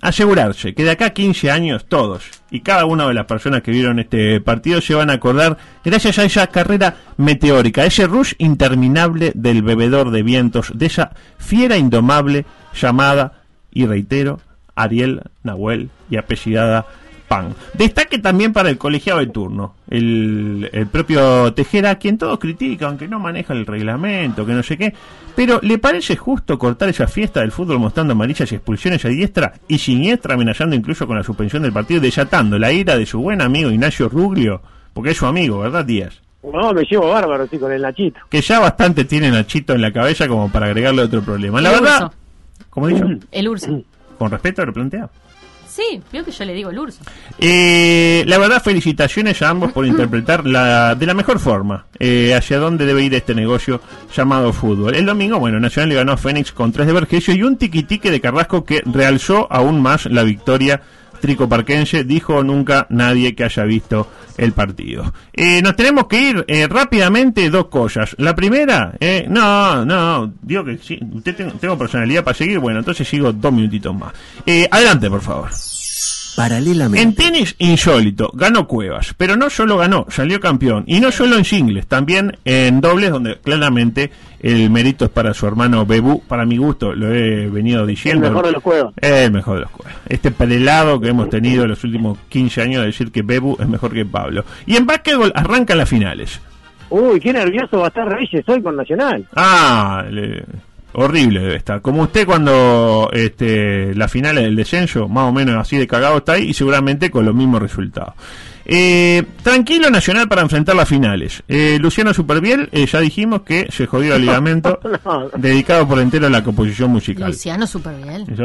asegurarse que de acá a 15 años todos y cada una de las personas que vieron este partido se van a acordar gracias a esa carrera meteórica, ese rush interminable del bebedor de vientos, de esa fiera indomable llamada, y reitero, Ariel Nahuel y apellidada Pan. Destaque también para el colegiado de turno, el, el propio Tejera, a quien todos critican, aunque no maneja el reglamento, que no sé qué, pero ¿le parece justo cortar esa fiesta del fútbol mostrando amarillas y expulsiones a diestra y siniestra, amenazando incluso con la suspensión del partido, desatando la ira de su buen amigo Ignacio Ruglio? Porque es su amigo, ¿verdad, Díaz? No, me llevo bárbaro, sí, con el Nachito. Que ya bastante tiene Nachito en la cabeza como para agregarle otro problema. La El verdad, urso. como dicho, El urso. con respeto lo planteado. Sí, vio que yo le digo el urso. Eh, la verdad, felicitaciones a ambos por interpretar la, de la mejor forma eh, hacia dónde debe ir este negocio llamado fútbol. El domingo, bueno, Nacional le ganó a Fénix con tres de Vergesio y un tiquitique de Carrasco que realzó aún más la victoria tricoparquense. Dijo nunca nadie que haya visto el partido. Eh, nos tenemos que ir eh, rápidamente dos cosas. La primera, eh, no, no, digo que sí, usted ten- tengo personalidad para seguir, bueno, entonces sigo dos minutitos más. Eh, adelante, por favor. Paralelamente. En tenis, insólito, ganó Cuevas, pero no solo ganó, salió campeón, y no solo en singles, también en dobles, donde claramente el mérito es para su hermano Bebu, para mi gusto, lo he venido diciendo. El mejor de los Cuevas. El mejor de los Cuevas. Este pelado que hemos tenido en los últimos 15 años de decir que Bebu es mejor que Pablo. Y en básquetbol arrancan las finales. Uy, qué nervioso va a estar Reyes hoy con Nacional. Ah, le- horrible debe estar. Como usted cuando este, la final del descenso, más o menos así de cagado está ahí y seguramente con los mismos resultados. Eh, tranquilo Nacional para enfrentar las finales. Eh, Luciano Superbiel, eh, ya dijimos que se jodió el ligamento dedicado por entero a la composición musical. Luciano. Eso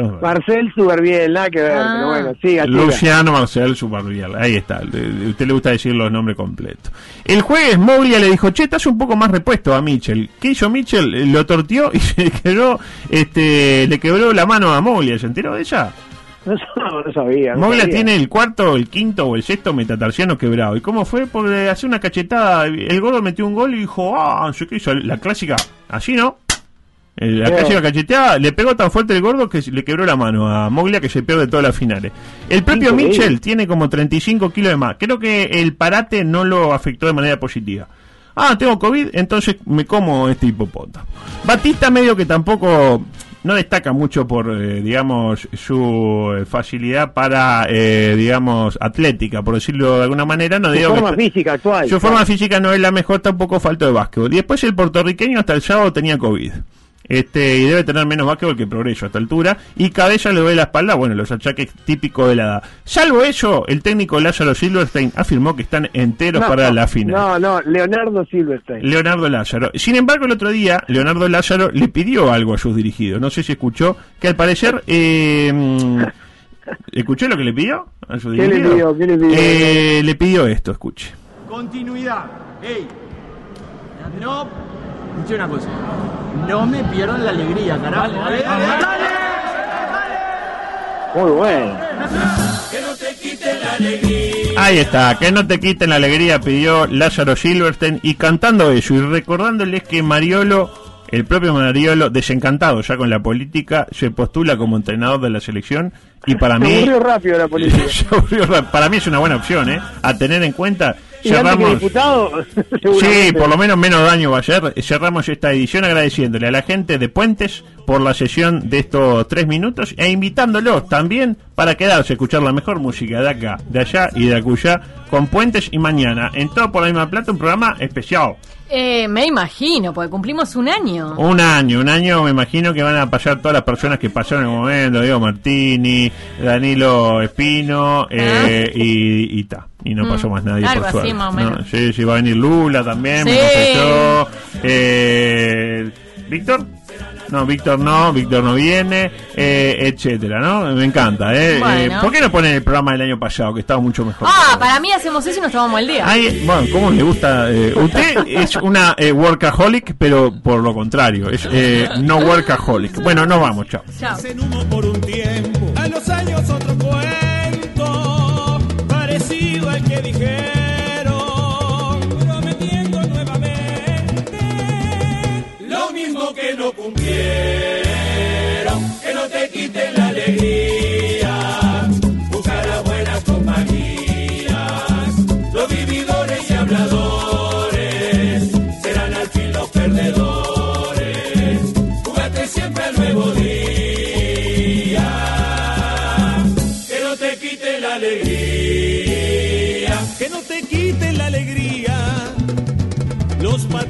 verdad. Marcel súper bien, nada que ver, Ah. pero bueno, siga, siga. Luciano Marcel Supervial, ahí está. Le- usted le gusta decir los nombres completos. El jueves Moglia le dijo, che, estás un poco más repuesto a Mitchell. ¿Qué hizo Mitchell? Eh, Lo torteó y se quebró, este, le quebró la mano a Moglia. ¿Se enteró de ella? No, sabía. no Moglia sabía. tiene el cuarto, el quinto o el sexto metatarsiano quebrado. ¿Y cómo fue? Por hacer una cachetada. El gordo metió un gol y dijo, ah, sé qué hizo. La clásica, así no. Eh, La clásica cacheteada le pegó tan fuerte el gordo que le quebró la mano a Moglia que se pierde todas las finales. El propio Increíble. Mitchell tiene como 35 kilos de más. Creo que el parate no lo afectó de manera positiva. Ah, tengo COVID, entonces me como este hipopótamo. Batista medio que tampoco no destaca mucho por, eh, digamos, su eh, facilidad para, eh, digamos, atlética, por decirlo de alguna manera. No Su digo forma física actual. su forma física no es la mejor, tampoco falta de básquetbol. Y después el puertorriqueño hasta el sábado tenía COVID. Este, y debe tener menos básquetbol que progreso a esta altura. Y Cabella le duele la espalda, bueno, los achaques típicos de la edad. Salvo eso, el técnico Lázaro Silverstein afirmó que están enteros No, para la final. No, no, Leonardo Silverstein. Leonardo Lázaro. Sin embargo, el otro día, Leonardo Lázaro le pidió algo a sus dirigidos. No sé si escuchó, que al parecer. Eh, mm, ¿Escuchó lo que le pidió? A sus ¿Qué le pidió? ¿Qué le pidió? Eh, le pidió esto, escuche. Continuidad. Ey. No. Escuché una cosa. No me pierdan la alegría, carajo. Dale, dale, dale. Muy bueno. Ahí está, que no te quiten la alegría, pidió Lázaro Silverstein y cantando eso y recordándoles que Mariolo, el propio Mariolo, desencantado ya con la política, se postula como entrenador de la selección y para Se mí... aburrió rápido la política. para mí es una buena opción, ¿eh? A tener en cuenta. Y antes que Cerramos, diputado, Sí, por lo menos menos daño va a ser. Cerramos esta edición agradeciéndole a la gente de Puentes por la sesión de estos tres minutos e invitándolos también para quedarse a escuchar la mejor música de acá, de allá y de acullá con Puentes y mañana en todo por la misma plata un programa especial. Eh, me imagino, porque cumplimos un año. Un año, un año me imagino que van a pasar todas las personas que pasaron en el momento, Diego Martini, Danilo Espino eh, y, y ta. Y no Ah. Mm, pasó más nadie por así, suerte. más o No, menos. sí, sí, va a venir Lula también, me Sí. confesó. Eh, ¿Víctor? No, Víctor no, Víctor no viene, eh, etcétera, ¿no? Me encanta, ¿eh? Bueno. Eh, ¿Por qué no ponen el programa del año pasado, que estaba mucho mejor? Ah, para mí hacemos eso y nos tomamos el día. Ay, bueno, ¿cómo le gusta? eh, usted es una eh, workaholic, pero por lo contrario, es eh, no workaholic. Bueno, no vamos, chao. Chao.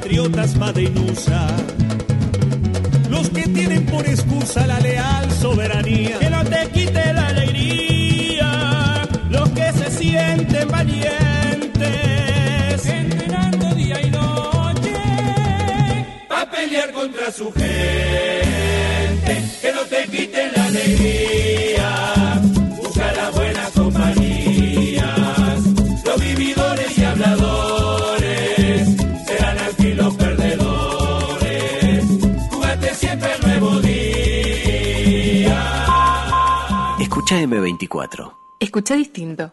Los patriotas Madeinusa los que tienen por excusa la leal soberanía. Que no te quite la alegría, los que se sienten valientes, entrenando día y noche, a pelear contra su gente. Que no te quiten la alegría, Escucha M24. Escucha distinto.